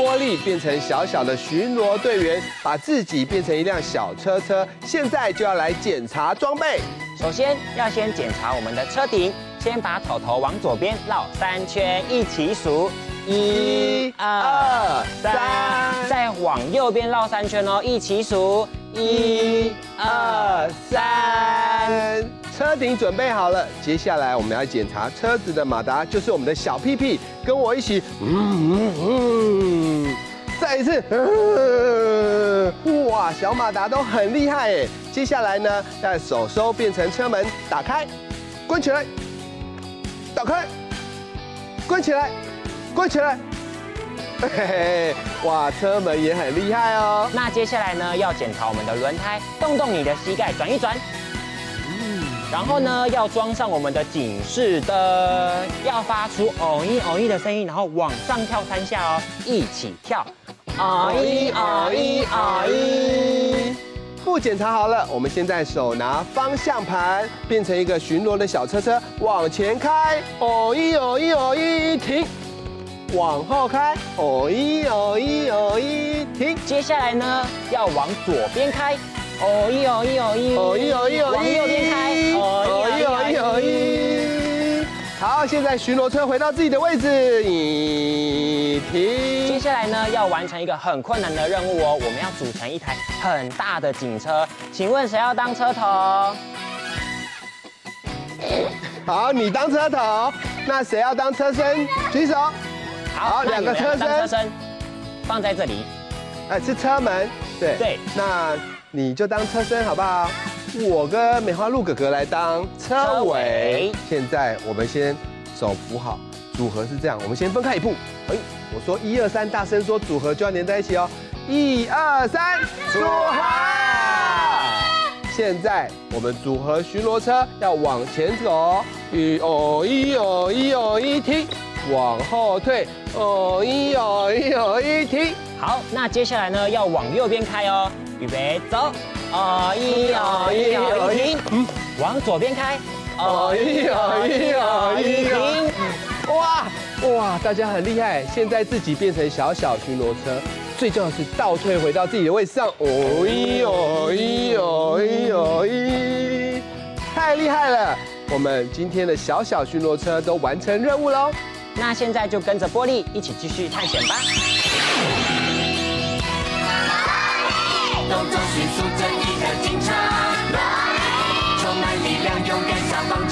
波莉变成小小的巡逻队员，把自己变成一辆小车车。现在就要来检查装备。首先要先检查我们的车顶，先把头头往左边绕三圈，一起数，一、二、三，再往右边绕三圈哦，一起数，一、二、三。车顶准备好了，接下来我们要检查车子的马达，就是我们的小屁屁。跟我一起，嗯嗯嗯，再一次，哇，小马达都很厉害哎。接下来呢，让手收变成车门，打开，关起来，打开，关起来，关起来。嘿嘿，哇，车门也很厉害哦。那接下来呢，要检查我们的轮胎，动动你的膝盖，转一转。然后呢，要装上我们的警示灯，要发出哦一哦一的声音，然后往上跳三下哦，一起跳，哦一哦一哦一。不检查好了，我们现在手拿方向盘，变成一个巡逻的小车车，往前开，哦一哦一哦一停，往后开，哦一哦一哦一停。接下来呢，要往左边开。哦一哦一哦一哦一哦一哦一，往右边开，哦一哦一哦一。好，现在巡逻车回到自己的位置，一停。接下来呢，要完成一个很困难的任务哦，我们要组成一台很大的警车。请问谁要当车头？好，你当车头。那谁要当车身？举手。好，两个车身。车身放在这里。哎，是车门。对。对。那。你就当车身好不好？我跟梅花鹿哥哥来当车尾。现在我们先手扶好，组合是这样。我们先分开一步。哎，我说一二三，大声说组合就要连在一起哦。一二三，组合。现在我们组合巡逻车要往前走，一哦一哦一哦一停，往后退，哦一哦一哦一停。好，那接下来呢要往右边开哦。预备走，哦一哦一哦一停，嗯，往左边开，哦一哦一哦一停，哇哇，大家很厉害，现在自己变成小小巡逻车，最重要的是倒退回到自己的位置上，哦一哦一哦一哦一，太厉害了，我们今天的小小巡逻车都完成任务喽，那现在就跟着玻璃一起继续探险吧。动作迅速正义的警察，充满力量勇敢消防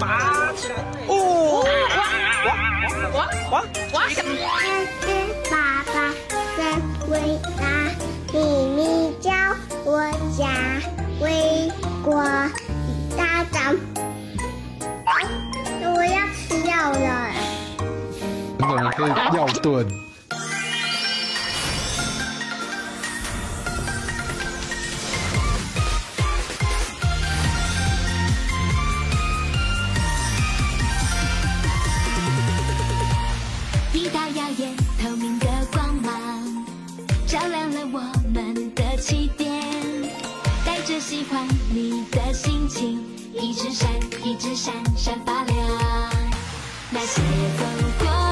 八哦，哇哇哇哇！我是爸爸，真伟大，秘密教我家为国打仗。我要吃药了，可以药盾。一直闪一直闪闪发亮。那些走过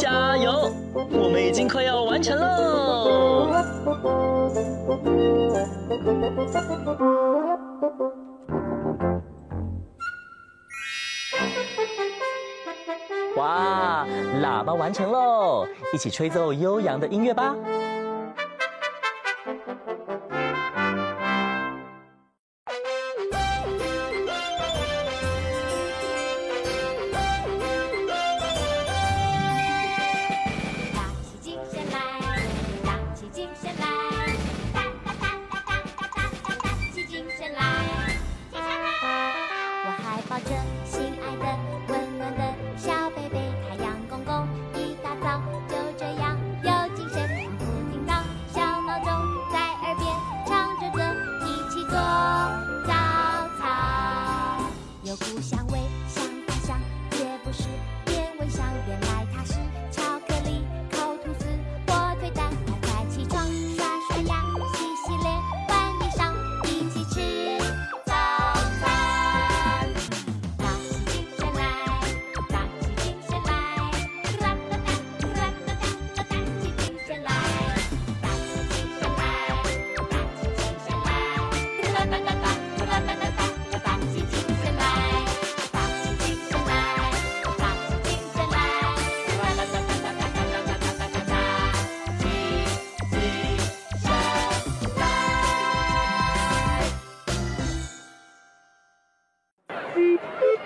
加油。我们已经快要完成喽哇喇叭完成喽。一起吹奏悠扬的音乐吧。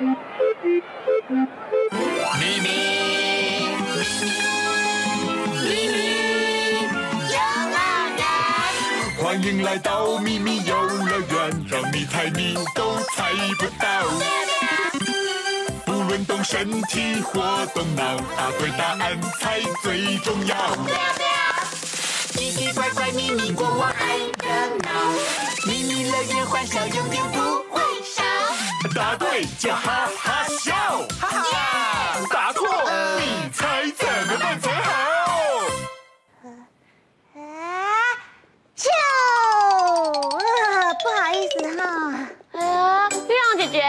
咪咪咪咪游乐园，欢迎来到咪咪游乐园，让你猜谜都猜不到。不论动身体或动脑，答对答案才最重要。奇奇怪怪，咪咪国，我爱热闹。咪咪乐园欢笑永远不。答对就哈哈笑，哈哈！答错你猜怎么办才好？啊，啊，不好意思哈。啊，月亮姐姐，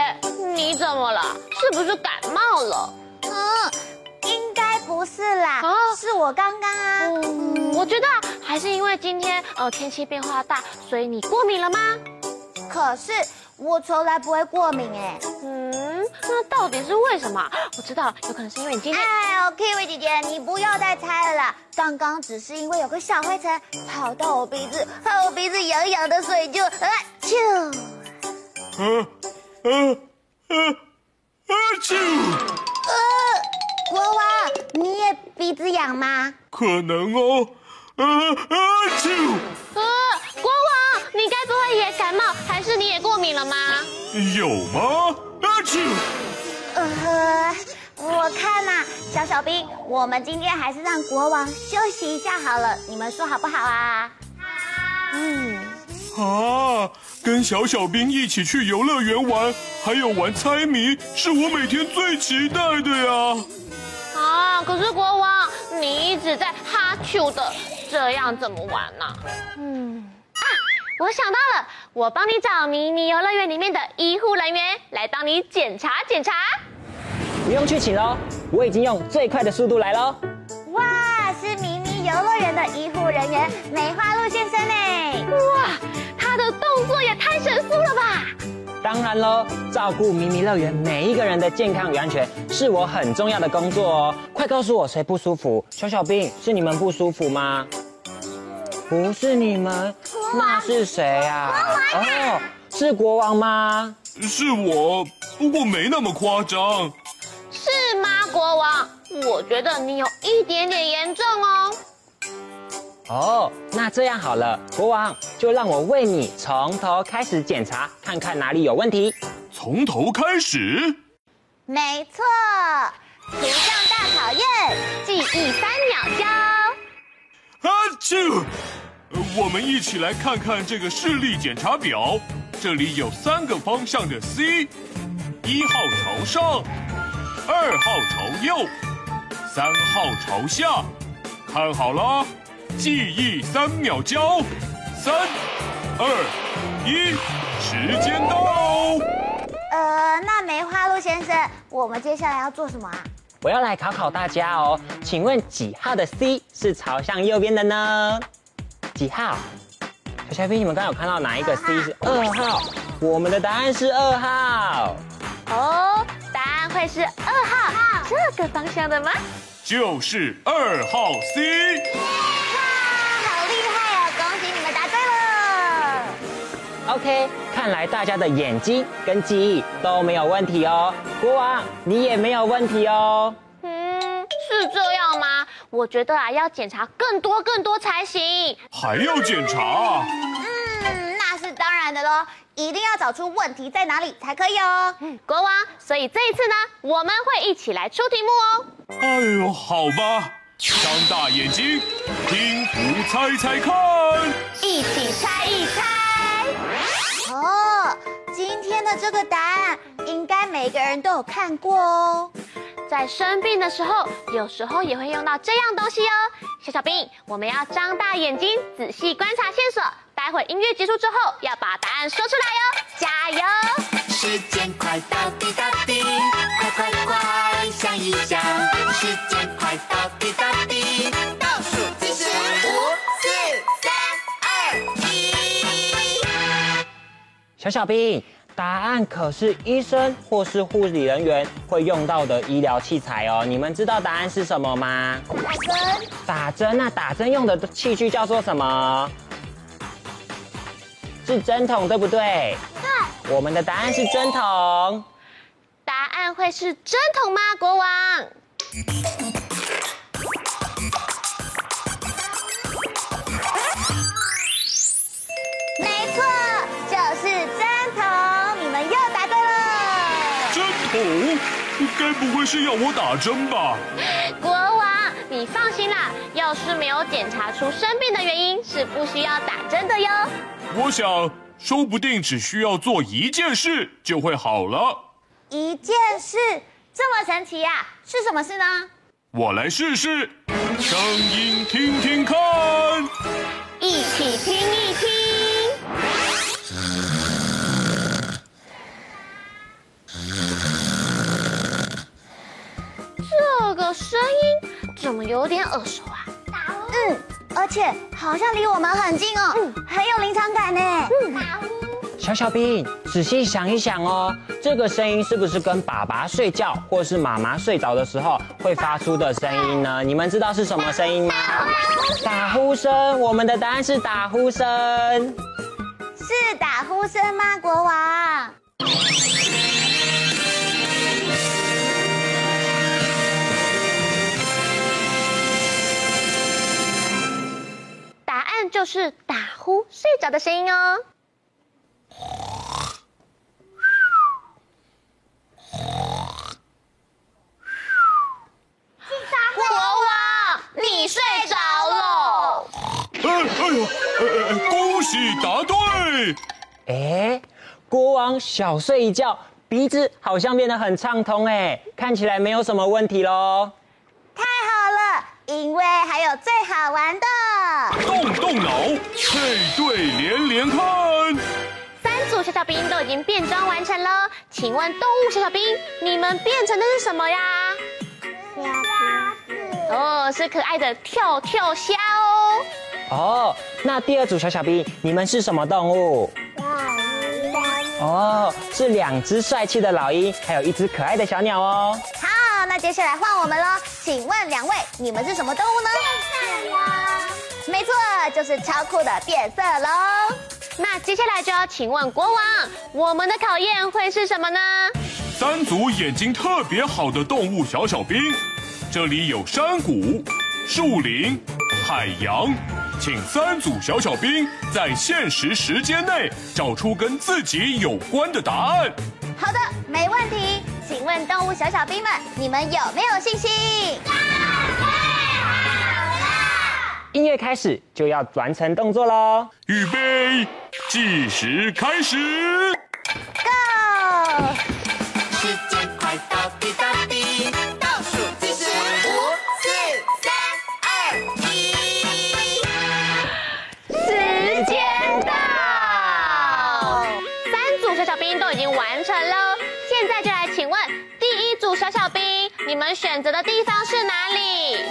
你怎么了？是不是感冒了？嗯，应该不是啦。啊，是我刚刚啊。我觉得还是因为今天呃天气变化大，所以你过敏了吗？可是。我从来不会过敏哎。嗯，那到底是为什么？我知道，有可能是因为你今天……哎呦，Kiwi 姐姐，你不要再猜了啦。刚刚只是因为有个小灰尘跑到我鼻子，害我鼻子痒痒的，所以就啊啾。呃呃呃啊啾！呃，国王，你也鼻子痒吗？可能哦。呃啊啾！呃，国王，冒，还是你也过敏了吗？有吗？啊啾！呃，我看呐，小小兵，我们今天还是让国王休息一下好了，你们说好不好啊？嗯。啊，跟小小兵一起去游乐园玩，还有玩猜谜，是我每天最期待的呀。啊，可是国王，你一直在哈啾的，这样怎么玩呢？嗯，啊，我想到了，我帮你找迷你游乐园里面的医护人员来帮你检查检查。不用去请喽，我已经用最快的速度来喽。哇，是迷你游乐园的医护人员梅花鹿先生呢。哇，他的动作也太神速了吧！当然喽，照顾迷你乐园每一个人的健康与安全是我很重要的工作哦。快告诉我谁不舒服？小小兵，是你们不舒服吗？不是你们，那是谁啊？哦，是国王吗？是我，不过没那么夸张。是吗，国王？我觉得你有一点点严重哦。哦，那这样好了，国王就让我为你从头开始检查，看看哪里有问题。从头开始？没错，图像大考验，记忆三秒教。啊啾！我们一起来看看这个视力检查表，这里有三个方向的 C，一号朝上，二号朝右，三号朝下，看好了。记忆三秒交，三、二、一，时间到。呃，那梅花鹿先生，我们接下来要做什么啊？我要来考考大家哦，请问几号的 C 是朝向右边的呢？几号？小小兵，你们刚刚有看到哪一个 C 是二号？我们的答案是二号。哦，答案会是二号这个方向的吗？就是二号 C。哇，好厉害哦！恭喜你们答对了 OK，看来大家的眼睛跟记忆都没有问题哦。国王，你也没有问题哦。我觉得啊，要检查更多更多才行。还要检查？嗯，那是当然的喽，一定要找出问题在哪里才可以哦。嗯，国王，所以这一次呢，我们会一起来出题目哦。哎呦，好吧，张大眼睛，听图猜猜看，一起猜一猜。哦，今天的这个答案应该每个人都有看过哦。在生病的时候，有时候也会用到这样东西哦。小小兵，我们要张大眼睛，仔细观察线索。待会音乐结束之后，要把答案说出来哟。加油！时间快到滴答滴，快快快想一想，时间快到滴答滴，倒数计时五、四、三、二、一。小小兵，答案可是医生或是护理人员会用到的医疗器材哦。你们知道答案是什么吗？打针。打针那，打针用的器具叫做什么？是针筒，对不对？对。我们的答案是针筒。答案会是针筒吗，国王？该不会是要我打针吧？国王，你放心啦，要是没有检查出生病的原因，是不需要打针的哟。我想，说不定只需要做一件事就会好了。一件事这么神奇呀？是什么事呢？我来试试，声音听听看，一起听一听。声音怎么有点耳熟啊？而且好像离我们很近哦，很有临场感呢。小小兵，仔细想一想哦，这个声音是不是跟爸爸睡觉或是妈妈睡着的时候会发出的声音呢？你们知道是什么声音吗？打呼声。我们的答案是打呼声。是打呼声吗，国王？就是打呼睡着的声音哦。国王，你睡着了。哎哎呦，哎哎，恭喜答对！哎，国王小睡一觉，鼻子好像变得很畅通，哎，看起来没有什么问题喽。太好了，因为还有最好玩的。动动脑，配对连连看。三组小小兵都已经变装完成了，请问动物小小兵，你们变成的是什么呀？哦，是可爱的跳跳虾哦。哦，那第二组小小兵，你们是什么动物？哦，是两只帅气的老鹰，还有一只可爱的小鸟哦。好，那接下来换我们喽。请问两位，你们是什么动物呢？没错，就是超酷的变色龙。那接下来就要请问国王，我们的考验会是什么呢？三组眼睛特别好的动物小小兵，这里有山谷、树林、海洋，请三组小小兵在限时时间内找出跟自己有关的答案。好的，没问题。请问动物小小兵们，你们有没有信心？音乐开始就要完成动作喽！预备，计时开始，Go！时间快到，滴答滴，倒数计时，五、四、三、二、一，时间到！三组小小兵都已经完成了，现在就来请问第一组小小兵，你们选择的地方是哪里？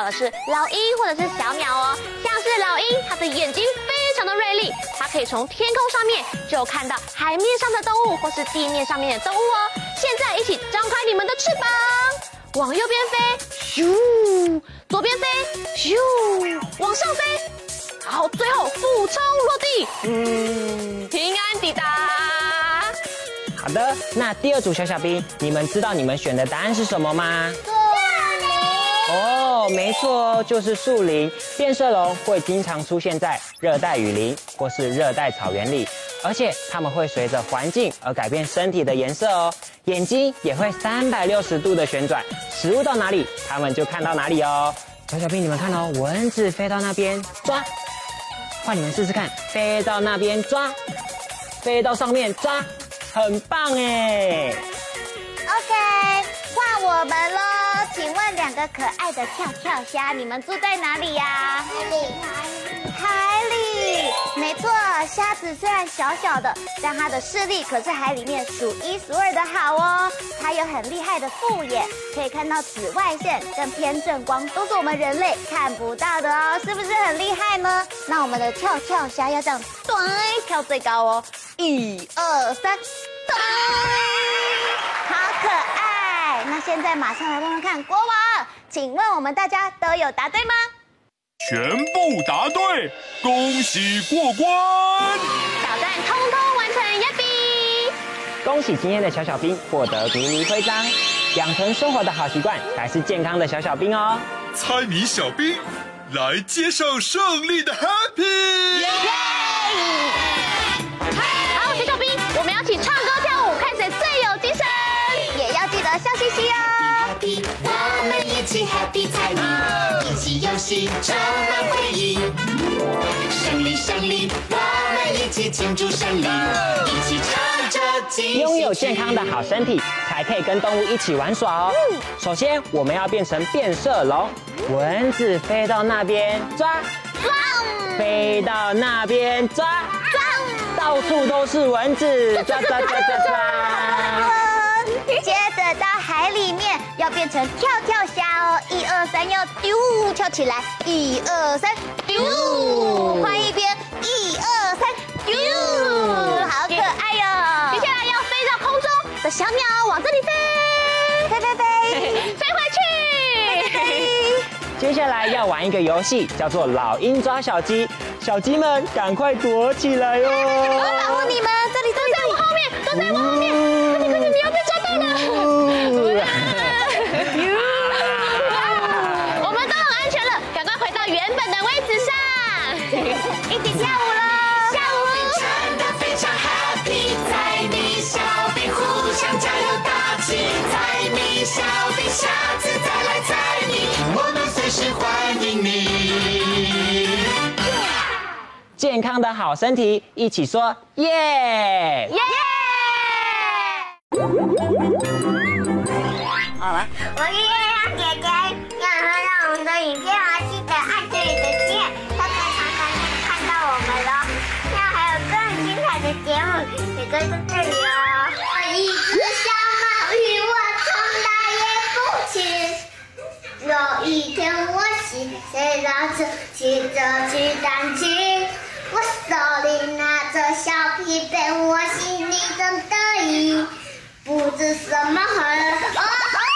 到的是老鹰或者是小鸟哦，像是老鹰，它的眼睛非常的锐利，它可以从天空上面就看到海面上的动物或是地面上面的动物哦。现在一起张开你们的翅膀，往右边飞，咻；左边飞，咻；往上飞，然后最后俯冲落地，嗯，平安抵达。好的，那第二组小小兵，你们知道你们选的答案是什么吗？哦，没错哦，就是树林。变色龙会经常出现在热带雨林或是热带草原里，而且它们会随着环境而改变身体的颜色哦。眼睛也会三百六十度的旋转，食物到哪里，它们就看到哪里哦。小小兵，你们看哦，蚊子飞到那边抓，换你们试试看，飞到那边抓，飞到上面抓，很棒哎。OK，换我们喽。请问两个可爱的跳跳虾，你们住在哪里呀？海里，海里，没错。虾子虽然小小的，但它的视力可是海里面数一数二的好哦。它有很厉害的复眼，可以看到紫外线跟偏振光，都是我们人类看不到的哦，是不是很厉害呢？那我们的跳跳虾要这样，对，跳最高哦，一二三，对，那现在马上来问问看，国王，请问我们大家都有答对吗？全部答对，恭喜过关！挑战通通完成，耶比！恭喜今天的小小兵获得迷你徽章，养成生活的好习惯才是健康的小小兵哦。猜谜小兵来接受胜利的 Happy！耶！起充满回忆。胜利胜利，我们一起庆祝胜利，一起唱着拥有健康的好身体，才可以跟动物一起玩耍哦。首先，我们要变成变色龙，蚊子飞到那边抓，抓，飞到那边抓，抓，到处都是蚊子，抓抓抓抓抓。接着到海里面要变成跳跳虾哦，一二三，要丢跳起来，一二三，丢，换一边，一二三，丢，好可爱哟！接下来要飞到空中的小鸟往这里飞，飞飞飞，飞回去。接下来要玩一个游戏，叫做老鹰抓小鸡，小鸡们赶快躲起来哦！我保护你们，健康的好身体，一起说耶！耶！好了，我是月亮姐姐，要说到我们的影片啊，记得按这里的键，才可以常常看到我们喽。那还有更精彩的节目，也在这里哦。我一只小毛驴，我从来也不骑。有一天我骑着老车，骑着去弹琴，我手里拿着小皮鞭，我心里真得意，不知什么好哦。看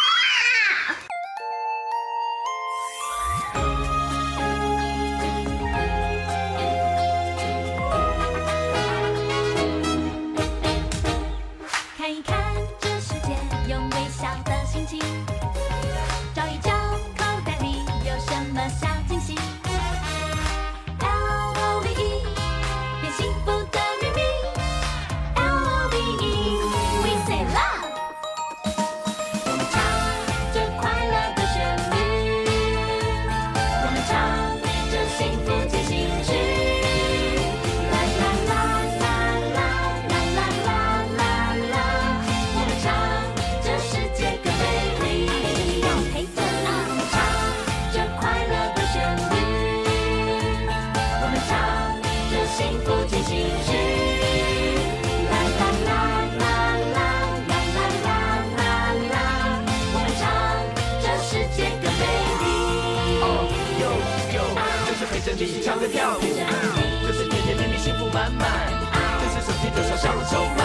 一起唱歌跳舞，就是甜甜蜜蜜幸福满满，就是手牵着手笑着走。